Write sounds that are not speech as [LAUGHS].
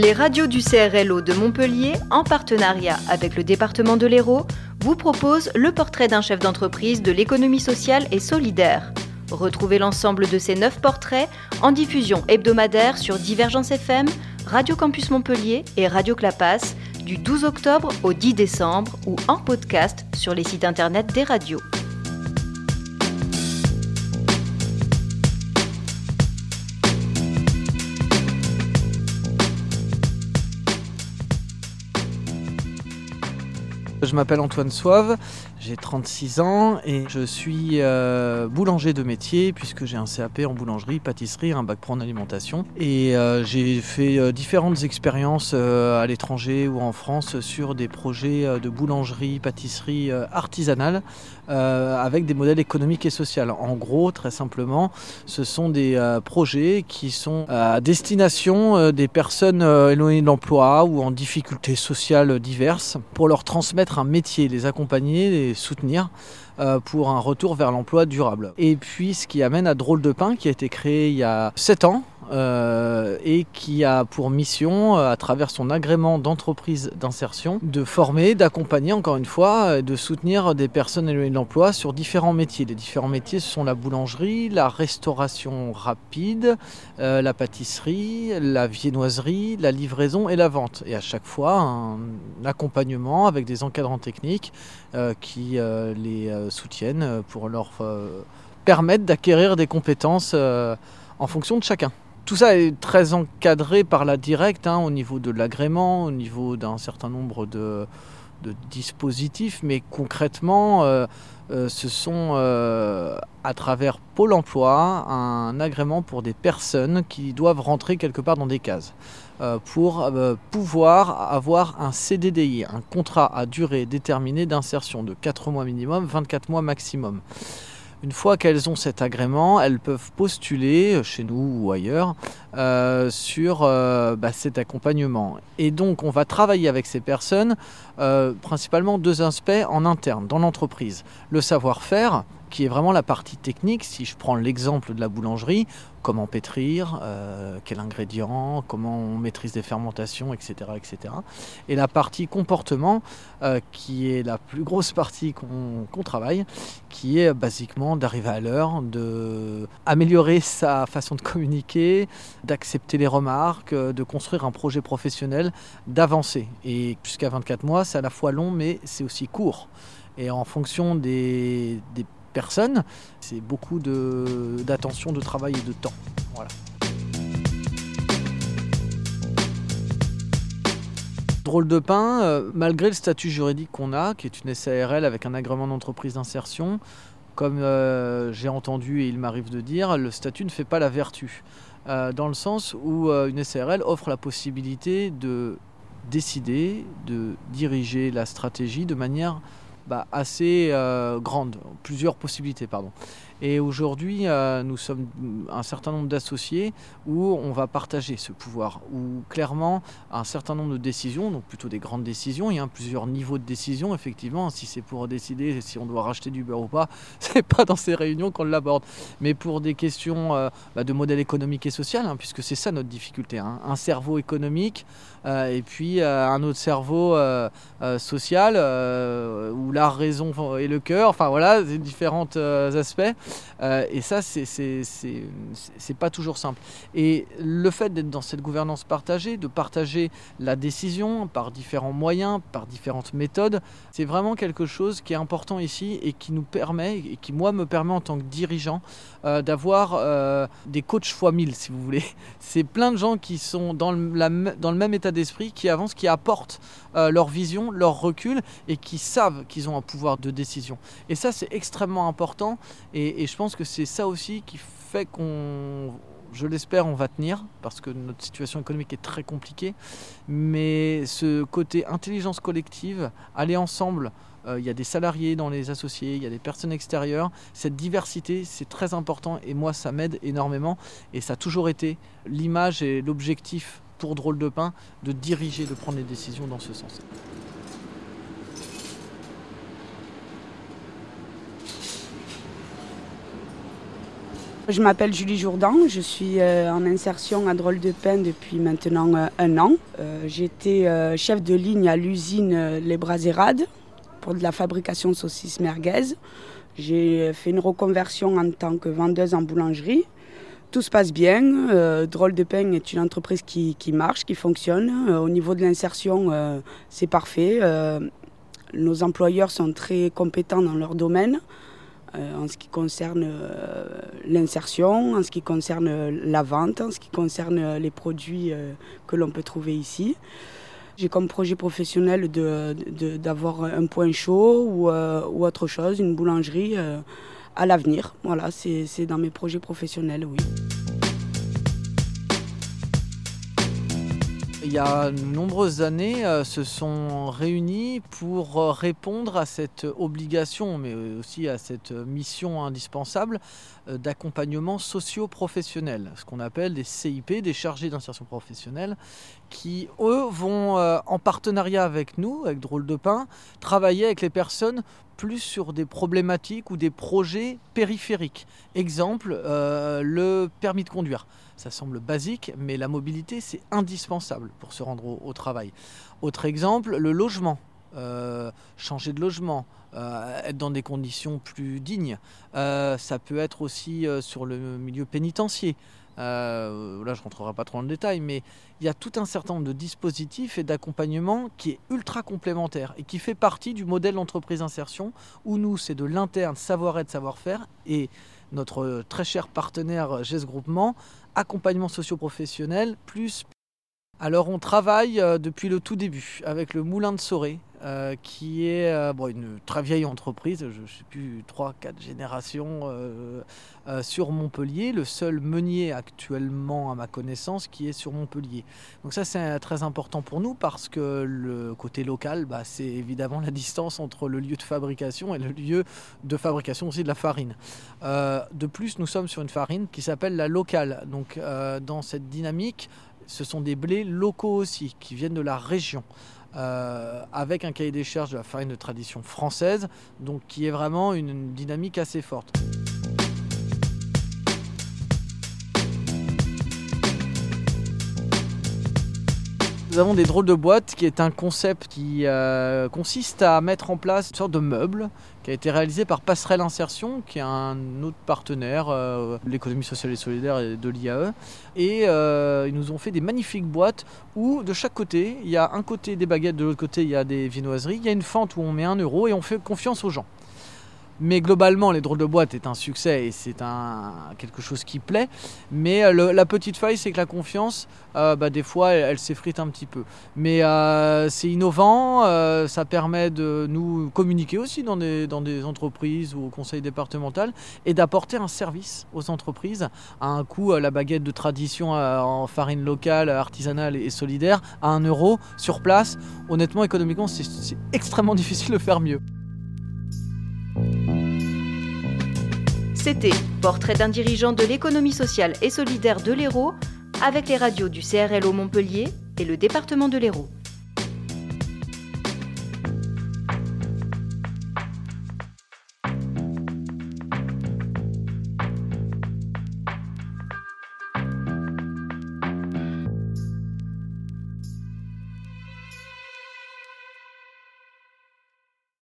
Les radios du CRLO de Montpellier, en partenariat avec le département de l'Hérault, vous proposent le portrait d'un chef d'entreprise de l'économie sociale et solidaire. Retrouvez l'ensemble de ces neuf portraits en diffusion hebdomadaire sur Divergence FM, Radio Campus Montpellier et Radio Clapas du 12 octobre au 10 décembre ou en podcast sur les sites internet des radios. Je m'appelle Antoine Soave, j'ai 36 ans et je suis euh, boulanger de métier puisque j'ai un CAP en boulangerie, pâtisserie, un bac pro en alimentation. Et euh, j'ai fait euh, différentes expériences à l'étranger ou en France sur des projets de boulangerie, pâtisserie artisanale avec des modèles économiques et sociaux. En gros, très simplement, ce sont des projets qui sont à destination des personnes éloignées de ou en difficultés sociales diverses pour leur transmettre un métier, les accompagner, les soutenir euh, pour un retour vers l'emploi durable. Et puis ce qui amène à Drôle de Pain qui a été créé il y a 7 ans euh, et qui a pour mission, euh, à travers son agrément d'entreprise d'insertion, de former, d'accompagner encore une fois, de soutenir des personnes éloignées de l'emploi sur différents métiers. Les différents métiers ce sont la boulangerie, la restauration rapide, la pâtisserie, la viennoiserie, la livraison et la vente. Et à chaque fois un accompagnement avec des encadrants techniques qui les soutiennent pour leur permettre d'acquérir des compétences en fonction de chacun. Tout ça est très encadré par la directe hein, au niveau de l'agrément, au niveau d'un certain nombre de, dispositifs, mais concrètement, euh, euh, ce sont euh, à travers Pôle emploi un agrément pour des personnes qui doivent rentrer quelque part dans des cases pour pouvoir avoir un CDDI, un contrat à durée déterminée d'insertion de 4 mois minimum, 24 mois maximum. Une fois qu'elles ont cet agrément, elles peuvent postuler euh, chez nous ou ailleurs euh, sur euh, bah, cet accompagnement. Et donc on va travailler avec ces personnes principalement deux aspects en interne, dans l'entreprise. Le savoir-faire, qui est vraiment la partie technique. Si je prends l'exemple de la boulangerie, comment pétrir, euh, quel ingrédient, comment on maîtrise des fermentations, etc. etc. Et la partie comportement, euh, qui est la plus grosse partie qu'on travaille, qui est basiquement d'arriver à l'heure, d'améliorer sa façon de communiquer, d'accepter les remarques, de construire un projet professionnel, d'avancer. Et jusqu'à 24 mois, c'est à la fois long, mais c'est aussi court. Et en fonction des C'est beaucoup d'attention, de, travail et de temps. Voilà. Drôle de pain, euh, malgré le statut juridique qu'on a, qui est une SARL avec un agrément d'entreprise d'insertion, comme euh, j'ai entendu et il m'arrive de dire, le statut ne fait pas la vertu. Euh, dans le sens où une SARL offre la possibilité de décider, de diriger la stratégie de manière bah, assez euh, grande, plusieurs possibilités, pardon. Et aujourd'hui, euh, nous sommes un certain nombre d'associés où on va partager ce pouvoir, où clairement un certain nombre de décisions, donc plutôt des grandes décisions, il y a plusieurs niveaux de décision, effectivement, si c'est pour décider si on doit racheter du beurre ou pas, [LAUGHS] c'est pas dans ces réunions qu'on l'aborde, mais pour des questions euh, bah, de modèle économique et social, hein, puisque c'est ça notre difficulté, hein. un cerveau économique euh, et puis un autre cerveau social, où la raison et le cœur, enfin voilà, différents aspects. Euh, et ça, c'est pas toujours simple. Et le fait d'être dans cette gouvernance partagée, de partager la décision par différents moyens, par différentes méthodes, c'est vraiment quelque chose qui est important ici et qui nous permet, et qui moi me permet en tant que dirigeant, euh, d'avoir euh, des coachs fois 1000 si vous voulez. [LAUGHS] C'est plein de gens qui sont dans le, dans le même état d'esprit, qui avancent, qui apportent leur vision, leur recul et qui savent qu'ils ont un pouvoir de décision. Et ça, c'est extrêmement important. Et, et je pense que c'est ça aussi qui fait qu'on, je l'espère, on va tenir, parce que notre situation économique est très compliquée. Mais ce côté intelligence collective, aller ensemble, euh, il y a des salariés dans les associés, il y a des personnes extérieures. Cette diversité, c'est très important et moi, ça m'aide énormément. Et ça a toujours été l'image et l'objectif pour Drôle de Pain de diriger, de prendre les décisions dans ce sens. Je m'appelle Julie Jourdan, je suis euh, en insertion à Drôle de Pain depuis maintenant euh, un an. Euh, j'étais chef de ligne à l'usine Les Brasérades pour de la fabrication de saucisses merguez. J'ai fait une reconversion en tant que vendeuse en boulangerie. Tout se passe bien. Drôle de Pain est une entreprise qui, qui marche, qui fonctionne. au niveau de l'insertion, c'est parfait. nos employeurs sont très compétents dans leur domaine. Euh, en ce qui concerne euh, l'insertion, en ce qui concerne la vente, en ce qui concerne les produits euh, que l'on peut trouver ici. J'ai comme projet professionnel d'avoir un point chaud ou, autre chose, une boulangerie à l'avenir. Voilà, c'est dans mes projets professionnels, oui. Il y a de nombreuses années, euh, se sont réunis pour euh, répondre à cette obligation, mais aussi à cette mission indispensable euh, d'accompagnement socio-professionnel, ce qu'on appelle des CIP, des chargés d'insertion professionnelle, qui, eux, vont, en partenariat avec nous, avec Drôle de Pain, travailler avec les personnes plus sur des problématiques ou des projets périphériques. Exemple, le permis de conduire. Ça semble basique, mais la mobilité, c'est indispensable pour se rendre au, travail. Autre exemple, le logement. Euh, changer de logement, euh, être dans des conditions plus dignes. Euh, ça peut être aussi sur le milieu pénitentiaire. Là, je rentrerai pas trop dans le détail, mais il y a tout un certain nombre de dispositifs et d'accompagnement qui est ultra complémentaire et qui fait partie du modèle d'entreprise insertion où nous, c'est de l'interne savoir-être, savoir-faire et notre très cher partenaire GES Groupement accompagnement socio-professionnel, plus... Alors on travaille euh, depuis le tout début avec le Moulin de Soré, euh, qui est euh, une très vieille entreprise, je ne sais plus, 3-4 générations sur Montpellier, le seul meunier actuellement à ma connaissance qui est sur Montpellier. Donc ça c'est très important pour nous parce que le côté local, bah, c'est évidemment la distance entre le lieu de fabrication et le lieu de fabrication aussi de la farine. de plus, nous sommes sur une farine qui s'appelle la locale. Donc dans cette dynamique, ce sont des blés locaux aussi qui viennent de la région. Euh, avec un cahier des charges de la farine de tradition française, donc qui est vraiment une dynamique assez forte. Nous avons des drôles de boîtes qui est un concept qui euh, consiste à mettre en place une sorte de meuble qui a été réalisé par Passerelle Insertion, qui est un autre partenaire euh, de l'économie sociale et solidaire de l'IAE. Et euh, ils nous ont fait des magnifiques boîtes où de chaque côté, il y a un côté des baguettes, de l'autre côté, il y a des viennoiseries. Il y a une fente où on met un euro et on fait confiance aux gens. Mais globalement, les drôles de boîte est un succès et c'est un, quelque chose qui plaît. Mais euh, la petite faille, c'est que la confiance, euh, bah, des fois, elle, s'effrite un petit peu. Mais euh, c'est innovant, ça permet de nous communiquer aussi dans des, dans des entreprises ou au conseil départemental et d'apporter un service aux entreprises à un coût, la baguette de tradition en farine locale, artisanale et solidaire, à un euro sur place. Honnêtement, économiquement, c'est extrêmement [LAUGHS] difficile de faire mieux. C'était Portrait d'un dirigeant de l'économie sociale et solidaire de l'Hérault avec les radios du CRLO Montpellier et le département de l'Hérault.